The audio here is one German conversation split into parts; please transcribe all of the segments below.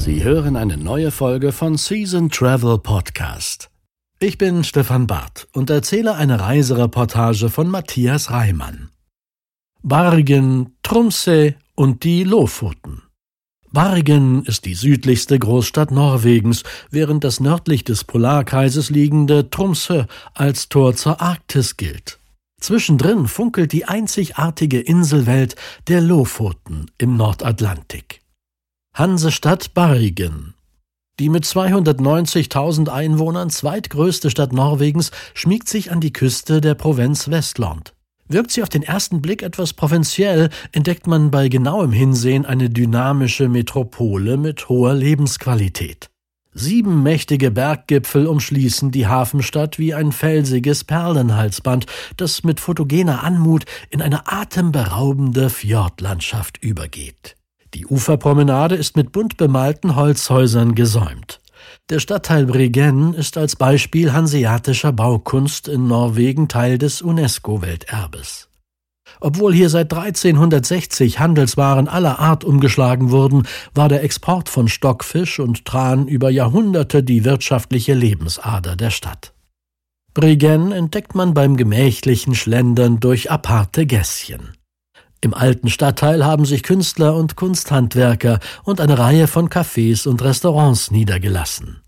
Sie hören eine neue Folge von Season Travel Podcast. Ich bin Stefan Barth und erzähle eine Reisereportage von Matthias Reimann. Bargen, Tromsø und die Lofoten. Bargen ist die südlichste Großstadt Norwegens, während das nördlich des Polarkreises liegende Tromsø als Tor zur Arktis gilt. Zwischendrin funkelt die einzigartige Inselwelt der Lofoten im Nordatlantik. Hansestadt Bargen die mit 290.000 Einwohnern zweitgrößte Stadt Norwegens schmiegt sich an die Küste der Provinz Westland. Wirkt sie auf den ersten Blick etwas provinziell, entdeckt man bei genauem Hinsehen eine dynamische Metropole mit hoher Lebensqualität. Sieben mächtige Berggipfel umschließen die Hafenstadt wie ein felsiges Perlenhalsband, das mit fotogener Anmut in eine atemberaubende Fjordlandschaft übergeht. Die Uferpromenade ist mit bunt bemalten Holzhäusern gesäumt. Der Stadtteil Bregen ist als Beispiel hanseatischer Baukunst in Norwegen Teil des UNESCO-Welterbes. Obwohl hier seit 1360 Handelswaren aller Art umgeschlagen wurden, war der Export von Stockfisch und Tran über Jahrhunderte die wirtschaftliche Lebensader der Stadt. Bregen entdeckt man beim gemächlichen Schlendern durch aparte Gässchen. Im alten Stadtteil haben sich Künstler und Kunsthandwerker und eine Reihe von Cafés und Restaurants niedergelassen.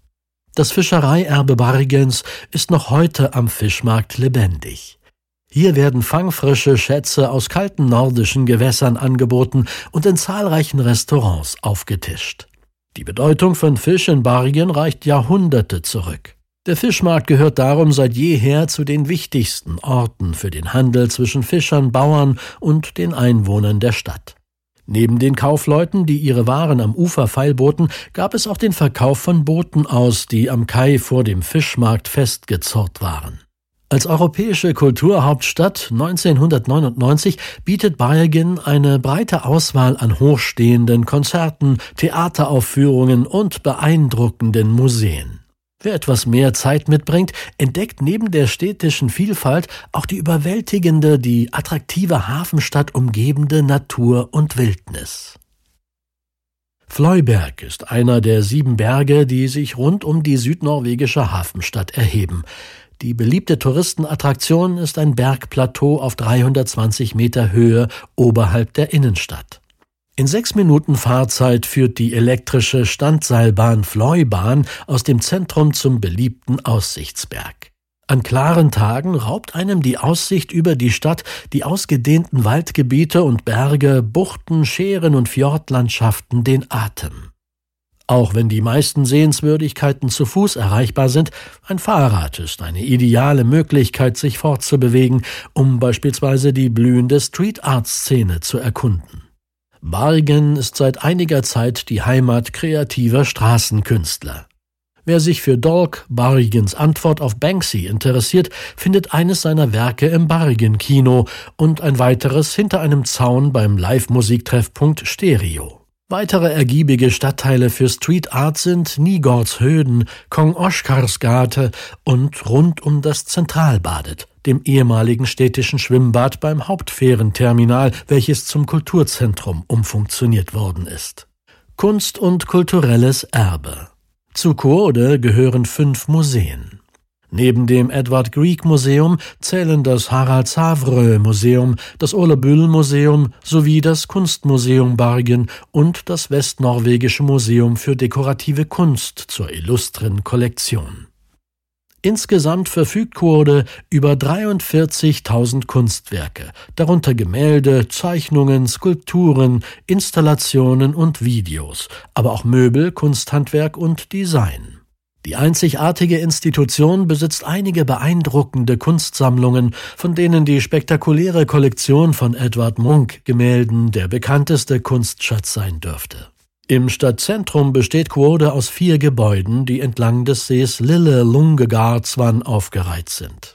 Das Fischereierbe Bargens ist noch heute am Fischmarkt lebendig. Hier werden fangfrische Schätze aus kalten nordischen Gewässern angeboten und in zahlreichen Restaurants aufgetischt. Die Bedeutung von Fisch in Bargen reicht Jahrhunderte zurück. Der Fischmarkt gehört darum seit jeher zu den wichtigsten Orten für den Handel zwischen Fischern, Bauern und den Einwohnern der Stadt. Neben den Kaufleuten, die ihre Waren am Ufer feilboten, gab es auch den Verkauf von Booten aus, die am Kai vor dem Fischmarkt festgezurrt waren. Als europäische Kulturhauptstadt 1999 bietet Bergen eine breite Auswahl an hochstehenden Konzerten, Theateraufführungen und beeindruckenden Museen. Wer etwas mehr Zeit mitbringt, entdeckt neben der städtischen Vielfalt auch die überwältigende, die attraktive Hafenstadt umgebende Natur und Wildnis. Fleuberg ist einer der sieben Berge, die sich rund um die südnorwegische Hafenstadt erheben. Die beliebte Touristenattraktion ist ein Bergplateau auf 320 Meter Höhe oberhalb der Innenstadt. In sechs Minuten Fahrzeit führt die elektrische Standseilbahn Fleubahn aus dem Zentrum zum beliebten Aussichtsberg. An klaren Tagen raubt einem die Aussicht über die Stadt, die ausgedehnten Waldgebiete und Berge, Buchten, Scheren und Fjordlandschaften den Atem. Auch wenn die meisten Sehenswürdigkeiten zu Fuß erreichbar sind, ein Fahrrad ist eine ideale Möglichkeit, sich fortzubewegen, um beispielsweise die blühende Street Art Szene zu erkunden. Bargen ist seit einiger Zeit die Heimat kreativer Straßenkünstler. Wer sich für Dolk, Bargens Antwort auf Banksy interessiert, findet eines seiner Werke im Bargen Kino und ein weiteres hinter einem Zaun beim Live-Musiktreffpunkt Stereo. Weitere ergiebige Stadtteile für Street Art sind Nygårdshöden, Kong Oskarsgate und rund um das Zentralbadet dem ehemaligen städtischen Schwimmbad beim Hauptfährenterminal, welches zum Kulturzentrum umfunktioniert worden ist. Kunst und kulturelles Erbe. Zu Coode gehören fünf Museen. Neben dem Edward Grieg Museum zählen das Harald Savre Museum, das Ole Bühl Museum sowie das Kunstmuseum Bargen und das Westnorwegische Museum für dekorative Kunst zur illustren Kollektion. Insgesamt verfügt Kurde über 43.000 Kunstwerke, darunter Gemälde, Zeichnungen, Skulpturen, Installationen und Videos, aber auch Möbel, Kunsthandwerk und Design. Die einzigartige Institution besitzt einige beeindruckende Kunstsammlungen, von denen die spektakuläre Kollektion von Edward Munch Gemälden der bekannteste Kunstschatz sein dürfte. Im Stadtzentrum besteht Quode aus vier Gebäuden, die entlang des Sees Lille Lungegardswan aufgereiht sind.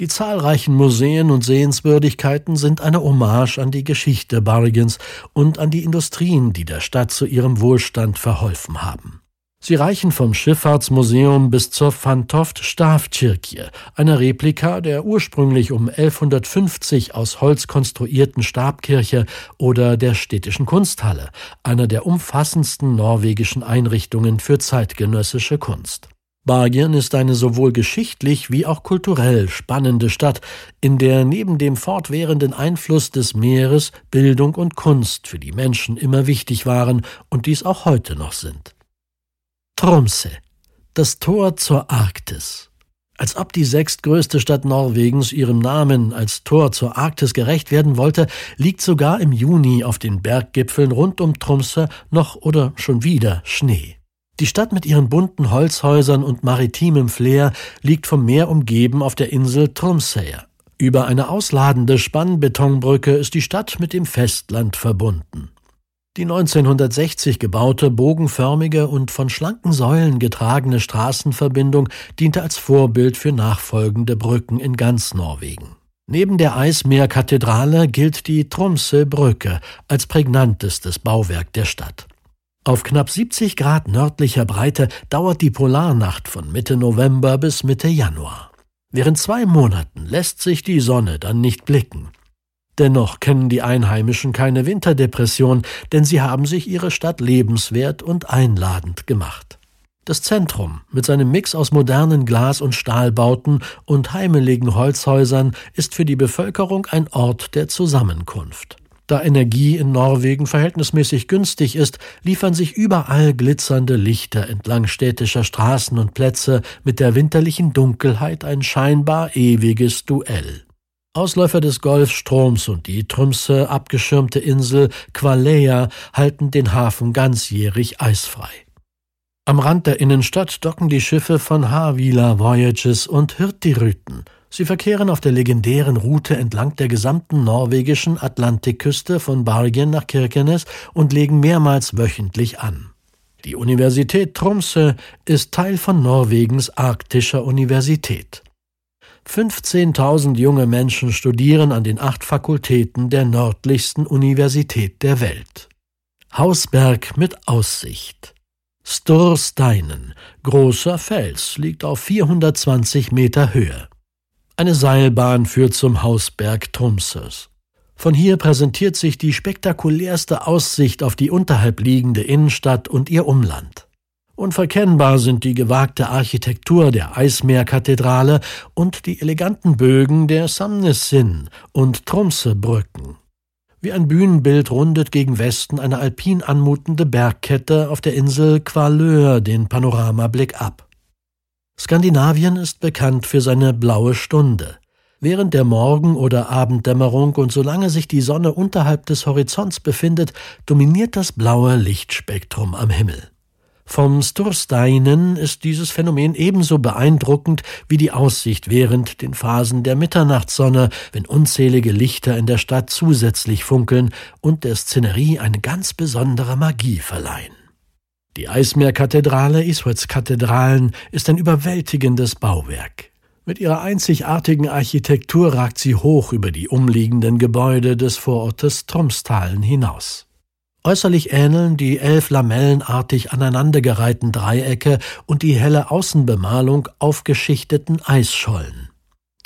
Die zahlreichen Museen und Sehenswürdigkeiten sind eine Hommage an die Geschichte Bargens und an die Industrien, die der Stadt zu ihrem Wohlstand verholfen haben. Sie reichen vom Schifffahrtsmuseum bis zur Fantoft Stavkirche, einer Replika der ursprünglich um 1150 aus Holz konstruierten Stabkirche oder der städtischen Kunsthalle, einer der umfassendsten norwegischen Einrichtungen für zeitgenössische Kunst. Bergen ist eine sowohl geschichtlich wie auch kulturell spannende Stadt, in der neben dem fortwährenden Einfluss des Meeres Bildung und Kunst für die Menschen immer wichtig waren und dies auch heute noch sind. Tromsø, das Tor zur Arktis. Als ob die sechstgrößte Stadt Norwegens ihrem Namen als Tor zur Arktis gerecht werden wollte, liegt sogar im Juni auf den Berggipfeln rund um Tromsø noch oder schon wieder Schnee. Die Stadt mit ihren bunten Holzhäusern und maritimem Flair liegt vom Meer umgeben auf der Insel Tromsøya. Über eine ausladende Spannbetonbrücke ist die Stadt mit dem Festland verbunden. Die 1960 gebaute, bogenförmige und von schlanken Säulen getragene Straßenverbindung diente als Vorbild für nachfolgende Brücken in ganz Norwegen. Neben der Eismeerkathedrale gilt die Tromsø-Brücke als prägnantestes Bauwerk der Stadt. Auf knapp 70 Grad nördlicher Breite dauert die Polarnacht von Mitte November bis Mitte Januar. Während zwei Monaten lässt sich die Sonne dann nicht blicken. Dennoch kennen die Einheimischen keine Winterdepression, denn sie haben sich ihre Stadt lebenswert und einladend gemacht. Das Zentrum mit seinem Mix aus modernen Glas- und Stahlbauten und heimeligen Holzhäusern ist für die Bevölkerung ein Ort der Zusammenkunft. Da Energie in Norwegen verhältnismäßig günstig ist, liefern sich überall glitzernde Lichter entlang städtischer Straßen und Plätze mit der winterlichen Dunkelheit ein scheinbar ewiges Duell. Ausläufer des Golfstroms und die Trümse abgeschirmte Insel Qualea halten den Hafen ganzjährig eisfrei. Am Rand der Innenstadt docken die Schiffe von Havila Voyages und Hurtigruten. Sie verkehren auf der legendären Route entlang der gesamten norwegischen Atlantikküste von Bergen nach Kirkenes und legen mehrmals wöchentlich an. Die Universität Tromsø ist Teil von Norwegens arktischer Universität. 15.000 junge Menschen studieren an den acht Fakultäten der nördlichsten Universität der Welt. Hausberg mit Aussicht. Stursteinen, großer Fels, liegt auf 420 Meter Höhe. Eine Seilbahn führt zum Hausberg Tromsøs. Von hier präsentiert sich die spektakulärste Aussicht auf die unterhalb liegende Innenstadt und ihr Umland. Unverkennbar sind die gewagte Architektur der Eismeerkathedrale und die eleganten Bögen der Samnesin und Tromsø-Brücken. Wie ein Bühnenbild rundet gegen Westen eine alpin anmutende Bergkette auf der Insel Kvalöa den Panoramablick ab. Skandinavien ist bekannt für seine blaue Stunde. Während der Morgen- oder Abenddämmerung und solange sich die Sonne unterhalb des Horizonts befindet, dominiert das blaue Lichtspektrum am Himmel. Vom Stursteinen ist dieses Phänomen ebenso beeindruckend wie die Aussicht während den Phasen der Mitternachtssonne, wenn unzählige Lichter in der Stadt zusätzlich funkeln und der Szenerie eine ganz besondere Magie verleihen. Die Eismeerkathedrale Isweds Kathedralen ist ein überwältigendes Bauwerk. Mit ihrer einzigartigen Architektur ragt sie hoch über die umliegenden Gebäude des Vorortes Tromstalen hinaus. Äußerlich ähneln die elf lamellenartig aneinandergereihten Dreiecke und die helle Außenbemalung aufgeschichteten Eisschollen.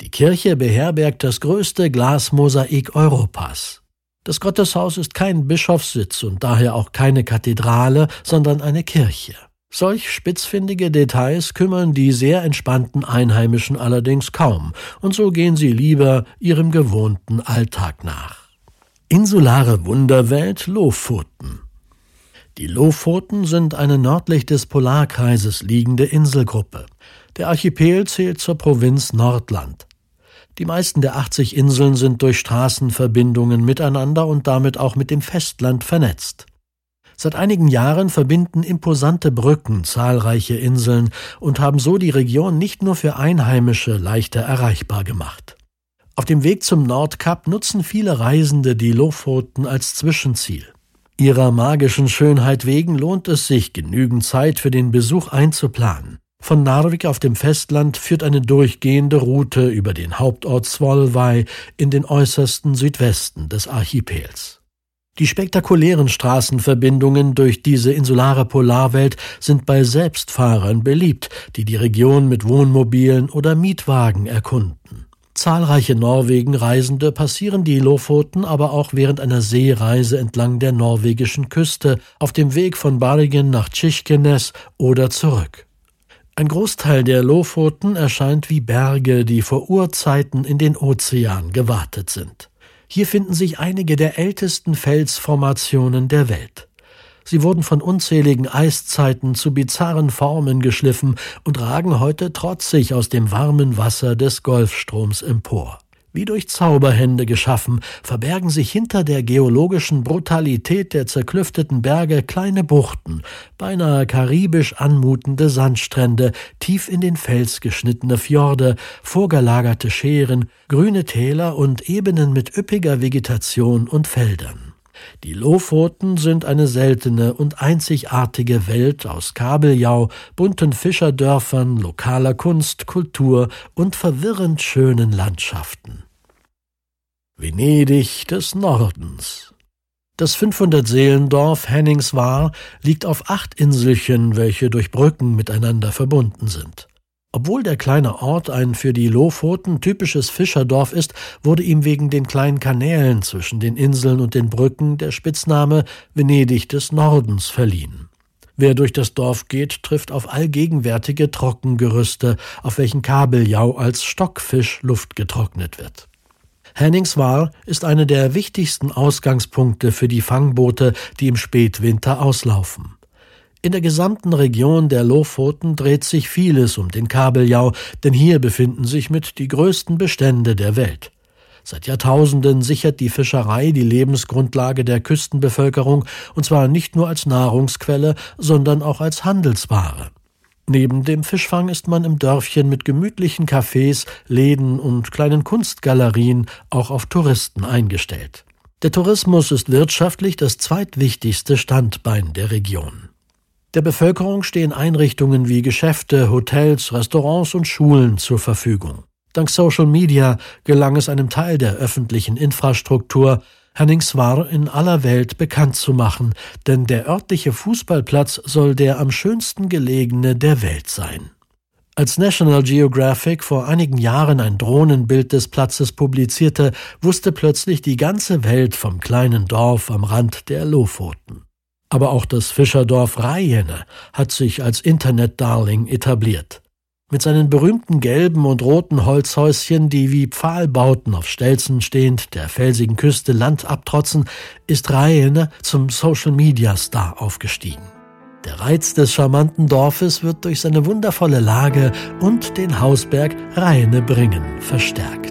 Die Kirche beherbergt das größte Glasmosaik Europas. Das Gotteshaus ist kein Bischofssitz und daher auch keine Kathedrale, sondern eine Kirche. Solch spitzfindige Details kümmern die sehr entspannten Einheimischen allerdings kaum, und so gehen sie lieber ihrem gewohnten Alltag nach. Insulare Wunderwelt Lofoten. Die Lofoten sind eine nördlich des Polarkreises liegende Inselgruppe. Der Archipel zählt zur Provinz Nordland. Die meisten der 80 Inseln sind durch Straßenverbindungen miteinander und damit auch mit dem Festland vernetzt. Seit einigen Jahren verbinden imposante Brücken zahlreiche Inseln und haben so die Region nicht nur für Einheimische leichter erreichbar gemacht. Auf dem Weg zum Nordkap nutzen viele Reisende die Lofoten als Zwischenziel. Ihrer magischen Schönheit wegen lohnt es sich, genügend Zeit für den Besuch einzuplanen. Von Narvik auf dem Festland führt eine durchgehende Route über den Hauptort Svolvai in den äußersten Südwesten des Archipels. Die spektakulären Straßenverbindungen durch diese insulare Polarwelt sind bei Selbstfahrern beliebt, die die Region mit Wohnmobilen oder Mietwagen erkunden. Zahlreiche Norwegen-Reisende passieren die Lofoten aber auch während einer Seereise entlang der norwegischen Küste auf dem Weg von Bergen nach Kirkenes oder zurück. Ein Großteil der Lofoten erscheint wie Berge, die vor Urzeiten in den Ozean gewartet sind. Hier finden sich einige der ältesten Felsformationen der Welt. Sie wurden von unzähligen Eiszeiten zu bizarren Formen geschliffen und ragen heute trotzig aus dem warmen Wasser des Golfstroms empor. Wie durch Zauberhände geschaffen, verbergen sich hinter der geologischen Brutalität der zerklüfteten Berge kleine Buchten, beinahe karibisch anmutende Sandstrände, tief in den Fels geschnittene Fjorde, vorgelagerte Scheren, grüne Täler und Ebenen mit üppiger Vegetation und Feldern. Die Lofoten sind eine seltene und einzigartige Welt aus Kabeljau, bunten Fischerdörfern, lokaler Kunst, Kultur und verwirrend schönen Landschaften. Venedig des Nordens. Das 500-Seelendorf Henningswahr liegt auf acht Inselchen, welche durch Brücken miteinander verbunden sind. Obwohl der kleine Ort ein für die Lofoten typisches Fischerdorf ist, wurde ihm wegen den kleinen Kanälen zwischen den Inseln und den Brücken der Spitzname Venedig des Nordens verliehen. Wer durch das Dorf geht, trifft auf allgegenwärtige Trockengerüste, auf welchen Kabeljau als Stockfisch Luft getrocknet wird. Henningswahr ist eine der wichtigsten Ausgangspunkte für die Fangboote, die im Spätwinter auslaufen. In der gesamten Region der Lofoten dreht sich vieles um den Kabeljau, denn hier befinden sich mit die größten Bestände der Welt. Seit Jahrtausenden sichert die Fischerei die Lebensgrundlage der Küstenbevölkerung, und zwar nicht nur als Nahrungsquelle, sondern auch als Handelsware. Neben dem Fischfang ist man im Dörfchen mit gemütlichen Cafés, Läden und kleinen Kunstgalerien auch auf Touristen eingestellt. Der Tourismus ist wirtschaftlich das zweitwichtigste Standbein der Region. Der Bevölkerung stehen Einrichtungen wie Geschäfte, Hotels, Restaurants und Schulen zur Verfügung. Dank Social Media gelang es einem Teil der öffentlichen Infrastruktur, Henningswahr in aller Welt bekannt zu machen, denn der örtliche Fußballplatz soll der am schönsten gelegene der Welt sein. Als National Geographic vor einigen Jahren ein Drohnenbild des Platzes publizierte, wusste plötzlich die ganze Welt vom kleinen Dorf am Rand der Lofoten. Aber auch das Fischerdorf Rheiene hat sich als Internet-Darling etabliert. Mit seinen berühmten gelben und roten Holzhäuschen, die wie Pfahlbauten auf Stelzen stehend der felsigen Küste Land abtrotzen, ist Rheiene zum Social-Media-Star aufgestiegen. Der Reiz des charmanten Dorfes wird durch seine wundervolle Lage und den Hausberg Rheine bringen verstärkt.